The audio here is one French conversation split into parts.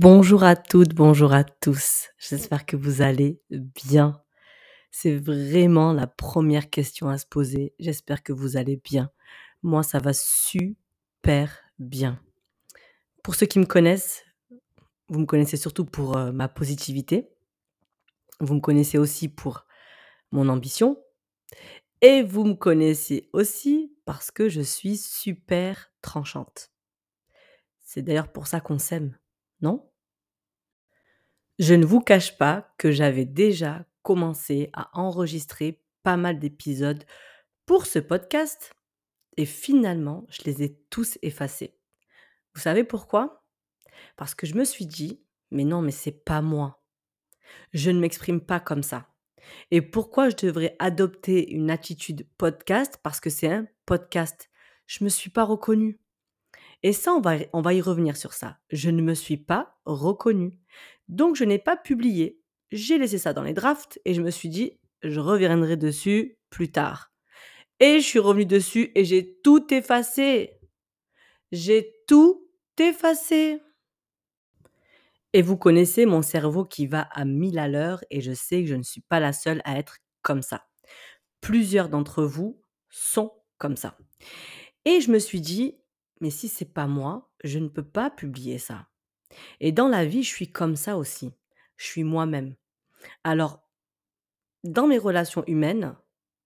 Bonjour à toutes, bonjour à tous. J'espère que vous allez bien. C'est vraiment la première question à se poser. J'espère que vous allez bien. Moi, ça va super bien. Pour ceux qui me connaissent, vous me connaissez surtout pour euh, ma positivité. Vous me connaissez aussi pour mon ambition. Et vous me connaissez aussi parce que je suis super tranchante. C'est d'ailleurs pour ça qu'on s'aime, non? Je ne vous cache pas que j'avais déjà commencé à enregistrer pas mal d'épisodes pour ce podcast et finalement, je les ai tous effacés. Vous savez pourquoi? Parce que je me suis dit, mais non, mais c'est pas moi. Je ne m'exprime pas comme ça. Et pourquoi je devrais adopter une attitude podcast? Parce que c'est un podcast. Je me suis pas reconnue. Et ça, on va, on va y revenir sur ça. Je ne me suis pas reconnue. Donc, je n'ai pas publié. J'ai laissé ça dans les drafts et je me suis dit, je reviendrai dessus plus tard. Et je suis revenue dessus et j'ai tout effacé. J'ai tout effacé. Et vous connaissez mon cerveau qui va à mille à l'heure et je sais que je ne suis pas la seule à être comme ça. Plusieurs d'entre vous sont comme ça. Et je me suis dit, mais si c'est pas moi, je ne peux pas publier ça. Et dans la vie, je suis comme ça aussi. Je suis moi-même. Alors, dans mes relations humaines,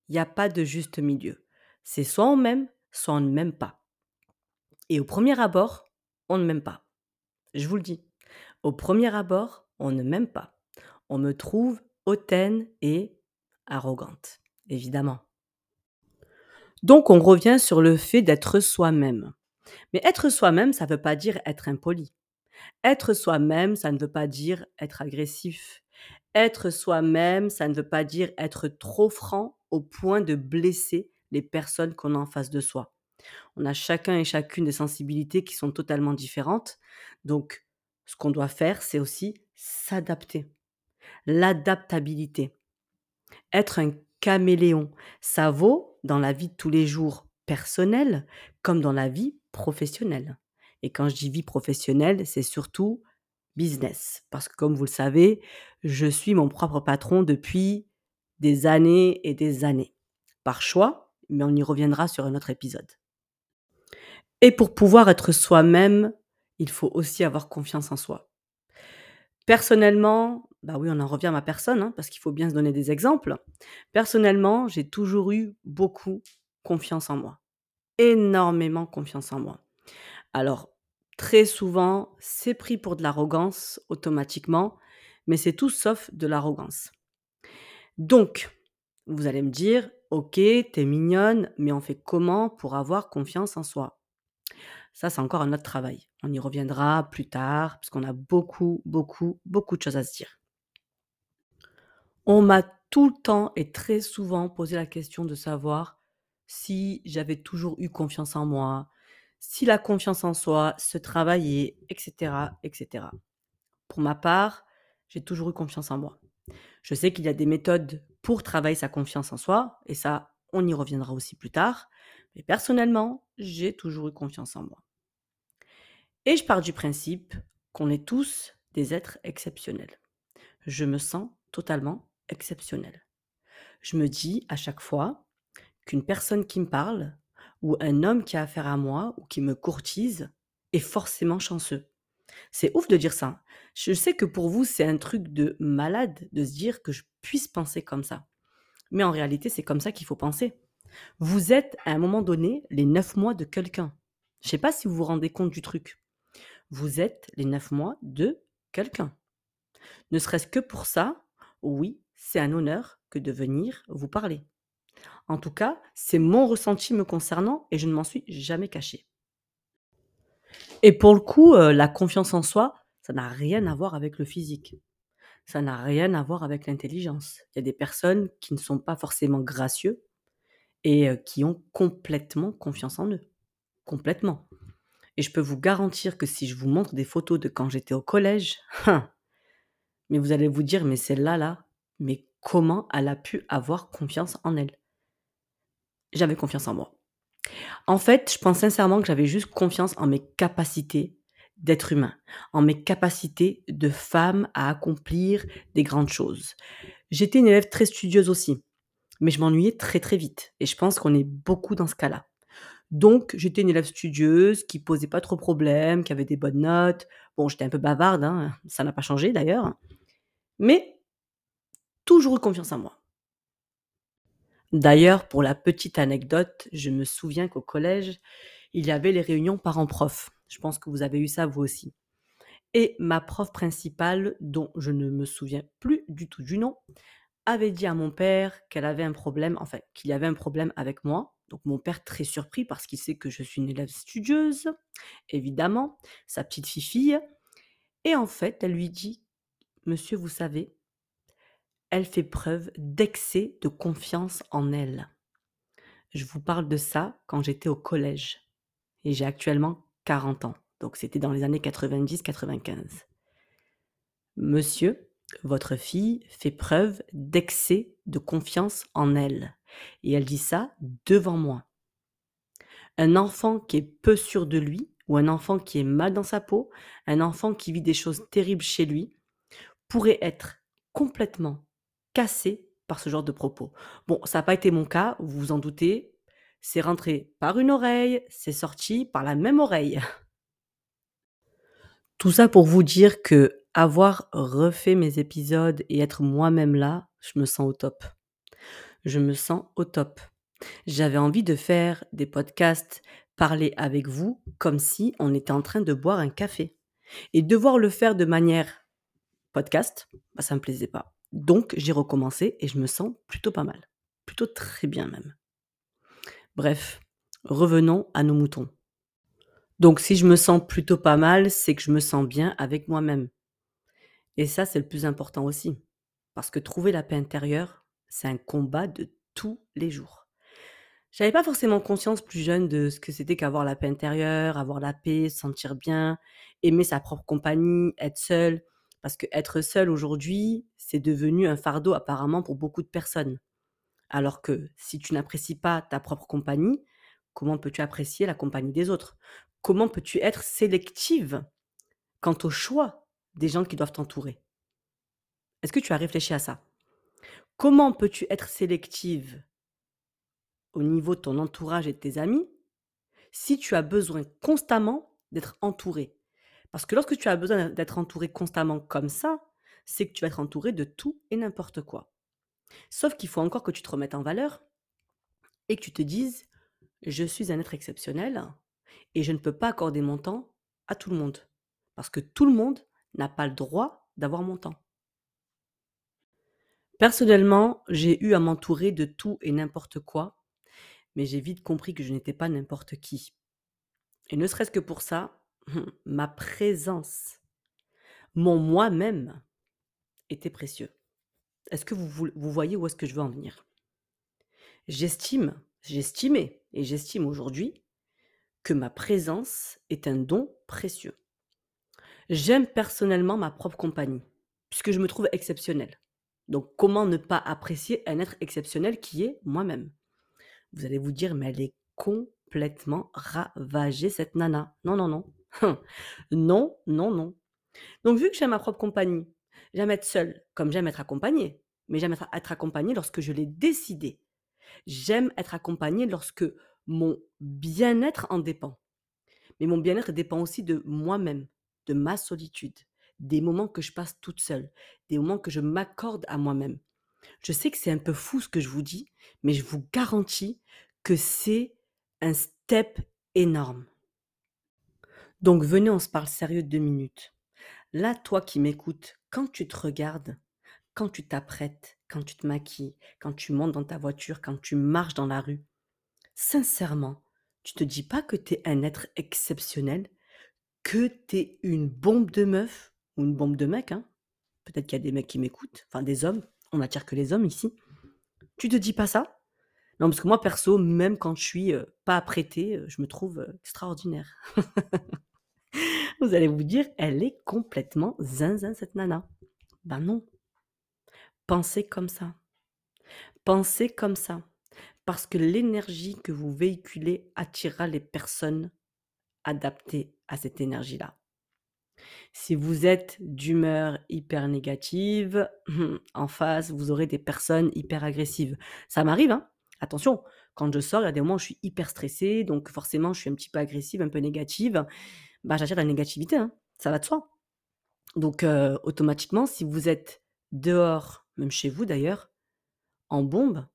il n'y a pas de juste milieu. C'est soit on m'aime, soit on ne m'aime pas. Et au premier abord, on ne m'aime pas. Je vous le dis. Au premier abord, on ne m'aime pas. On me trouve hautaine et arrogante, évidemment. Donc on revient sur le fait d'être soi-même. Mais être soi-même, ça ne veut pas dire être impoli. Être soi-même, ça ne veut pas dire être agressif. Être soi-même, ça ne veut pas dire être trop franc au point de blesser les personnes qu'on a en face de soi. On a chacun et chacune des sensibilités qui sont totalement différentes. Donc, ce qu'on doit faire, c'est aussi s'adapter. L'adaptabilité. Être un caméléon, ça vaut dans la vie de tous les jours personnelle comme dans la vie professionnelle. Et quand je dis vie professionnelle, c'est surtout business. Parce que comme vous le savez, je suis mon propre patron depuis des années et des années. Par choix, mais on y reviendra sur un autre épisode. Et pour pouvoir être soi-même, il faut aussi avoir confiance en soi. Personnellement, bah oui, on en revient à ma personne, hein, parce qu'il faut bien se donner des exemples. Personnellement, j'ai toujours eu beaucoup confiance en moi. Énormément confiance en moi. Alors, très souvent, c'est pris pour de l'arrogance automatiquement, mais c'est tout sauf de l'arrogance. Donc, vous allez me dire, ok, t'es mignonne, mais on fait comment pour avoir confiance en soi? Ça, c'est encore un autre travail. On y reviendra plus tard, parce qu'on a beaucoup, beaucoup, beaucoup de choses à se dire. On m'a tout le temps et très souvent posé la question de savoir si j'avais toujours eu confiance en moi, si la confiance en soi se travaillait, etc., etc. Pour ma part, j'ai toujours eu confiance en moi. Je sais qu'il y a des méthodes pour travailler sa confiance en soi, et ça, on y reviendra aussi plus tard. Mais personnellement, j'ai toujours eu confiance en moi. Et je pars du principe qu'on est tous des êtres exceptionnels. Je me sens totalement exceptionnel. Je me dis à chaque fois qu'une personne qui me parle, ou un homme qui a affaire à moi, ou qui me courtise, est forcément chanceux. C'est ouf de dire ça. Je sais que pour vous, c'est un truc de malade de se dire que je puisse penser comme ça. Mais en réalité, c'est comme ça qu'il faut penser. Vous êtes, à un moment donné, les neuf mois de quelqu'un. Je ne sais pas si vous vous rendez compte du truc. Vous êtes les neuf mois de quelqu'un. Ne serait-ce que pour ça, oui, c'est un honneur que de venir vous parler. En tout cas, c'est mon ressenti me concernant et je ne m'en suis jamais caché. Et pour le coup, euh, la confiance en soi, ça n'a rien à voir avec le physique. Ça n'a rien à voir avec l'intelligence. Il y a des personnes qui ne sont pas forcément gracieux et euh, qui ont complètement confiance en eux. Complètement. Et je peux vous garantir que si je vous montre des photos de quand j'étais au collège, hein, mais vous allez vous dire, mais celle-là, là, mais comment elle a pu avoir confiance en elle? J'avais confiance en moi. En fait, je pense sincèrement que j'avais juste confiance en mes capacités d'être humain, en mes capacités de femme à accomplir des grandes choses. J'étais une élève très studieuse aussi, mais je m'ennuyais très très vite et je pense qu'on est beaucoup dans ce cas-là. Donc, j'étais une élève studieuse qui posait pas trop de problèmes, qui avait des bonnes notes. Bon, j'étais un peu bavarde, hein, ça n'a pas changé d'ailleurs. Mais toujours eu confiance en moi. D'ailleurs, pour la petite anecdote, je me souviens qu'au collège, il y avait les réunions parents-prof. Je pense que vous avez eu ça vous aussi. Et ma prof principale, dont je ne me souviens plus du tout du nom, avait dit à mon père qu'elle avait un problème, enfin qu'il y avait un problème avec moi. Donc mon père très surpris parce qu'il sait que je suis une élève studieuse, évidemment, sa petite fille. Et en fait, elle lui dit, Monsieur, vous savez, elle fait preuve d'excès de confiance en elle. Je vous parle de ça quand j'étais au collège. Et j'ai actuellement 40 ans. Donc c'était dans les années 90-95. Monsieur, votre fille fait preuve d'excès de confiance en elle. Et elle dit ça devant moi. Un enfant qui est peu sûr de lui, ou un enfant qui est mal dans sa peau, un enfant qui vit des choses terribles chez lui, pourrait être complètement cassé par ce genre de propos. Bon, ça n'a pas été mon cas, vous vous en doutez. C'est rentré par une oreille, c'est sorti par la même oreille. Tout ça pour vous dire que avoir refait mes épisodes et être moi-même là, je me sens au top. Je me sens au top. J'avais envie de faire des podcasts, parler avec vous comme si on était en train de boire un café. Et devoir le faire de manière podcast, bah, ça me plaisait pas. Donc j'ai recommencé et je me sens plutôt pas mal. Plutôt très bien même. Bref, revenons à nos moutons. Donc si je me sens plutôt pas mal, c'est que je me sens bien avec moi-même. Et ça, c'est le plus important aussi. Parce que trouver la paix intérieure, c'est un combat de tous les jours. J'avais pas forcément conscience plus jeune de ce que c'était qu'avoir la paix intérieure, avoir la paix, se sentir bien, aimer sa propre compagnie, être seul. Parce que être seul aujourd'hui, c'est devenu un fardeau apparemment pour beaucoup de personnes. Alors que si tu n'apprécies pas ta propre compagnie, comment peux-tu apprécier la compagnie des autres? Comment peux-tu être sélective quant au choix des gens qui doivent t'entourer? Est-ce que tu as réfléchi à ça? Comment peux-tu être sélective au niveau de ton entourage et de tes amis si tu as besoin constamment d'être entouré? Parce que lorsque tu as besoin d'être entouré constamment comme ça, c'est que tu vas être entouré de tout et n'importe quoi. Sauf qu'il faut encore que tu te remettes en valeur et que tu te dises, je suis un être exceptionnel et je ne peux pas accorder mon temps à tout le monde. Parce que tout le monde n'a pas le droit d'avoir mon temps. Personnellement, j'ai eu à m'entourer de tout et n'importe quoi, mais j'ai vite compris que je n'étais pas n'importe qui. Et ne serait-ce que pour ça, ma présence, mon moi-même, était précieux. Est-ce que vous, voyez où est-ce que je veux en venir? J'estime, j'estimais et j'estime aujourd'hui que ma présence est un don précieux. J'aime personnellement ma propre compagnie, puisque je me trouve exceptionnelle. Donc comment ne pas apprécier un être exceptionnel qui est moi-même? Vous allez vous dire, mais elle est complètement ravagée, cette nana. Non, non, non. non, non, non. Donc vu que j'aime ma propre compagnie, j'aime être seule, comme j'aime être accompagnée, mais j'aime être, accompagnée lorsque je l'ai décidé. J'aime être accompagnée lorsque mon bien-être en dépend. Mais mon bien-être dépend aussi de moi-même de ma solitude, des moments que je passe toute seule, des moments que je m'accorde à moi-même. Je sais que c'est un peu fou ce que je vous dis, mais je vous garantis que c'est un step énorme. Donc venez, on se parle sérieux deux minutes. Là, toi qui m'écoutes, quand tu te regardes, quand tu t'apprêtes, quand tu te maquilles, quand tu montes dans ta voiture, quand tu marches dans la rue, sincèrement, tu te dis pas que tu es un être exceptionnel que t'es une bombe de meuf ou une bombe de mec, hein. Peut-être qu'il y a des mecs qui m'écoutent, enfin des hommes, on attire que les hommes ici. Tu te dis pas ça? Non, parce que moi, perso, même quand je suis euh, pas apprêtée, euh, je me trouve euh, extraordinaire. vous allez vous dire, elle est complètement zinzin, cette nana. Ben non. Pensez comme ça. Pensez comme ça. Parce que l'énergie que vous véhiculez attirera les personnes adaptées à cette énergie-là. Si vous êtes d'humeur hyper négative, en face, vous aurez des personnes hyper agressives. Ça m'arrive, hein, attention, quand je sors, il y a des moments où je suis hyper stressée, donc forcément, je suis un petit peu agressive, un peu négative. Bah, j'attire la négativité, hein, ça va de soi. Donc heu, automatiquement, si vous êtes dehors, même chez vous d'ailleurs, en bombe,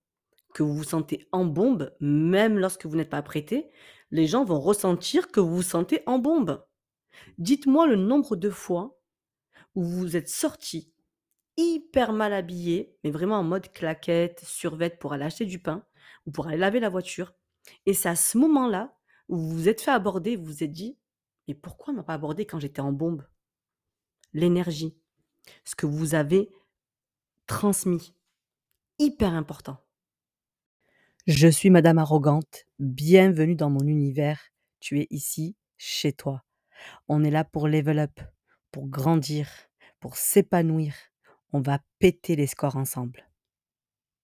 que vous vous sentez en bombe, même lorsque vous n'êtes pas apprêté, les gens vont ressentir que vous vous sentez en bombe. Dites-moi le nombre de fois où vous êtes sortis hyper mal habillés, mais vraiment en mode claquette, survêt pour aller acheter du pain ou pour aller laver la voiture et c'est à ce moment-là où vous vous êtes fait aborder, vous vous êtes dit: «Mais pourquoi on m'a pas abordé quand j'étais en bombe?» L'énergie, ce que vous avez transmis, hyper important. Je suis madame arrogante, bienvenue dans mon univers, tu es ici, chez toi. On est là pour level up, pour grandir, pour s'épanouir. On va péter les scores ensemble.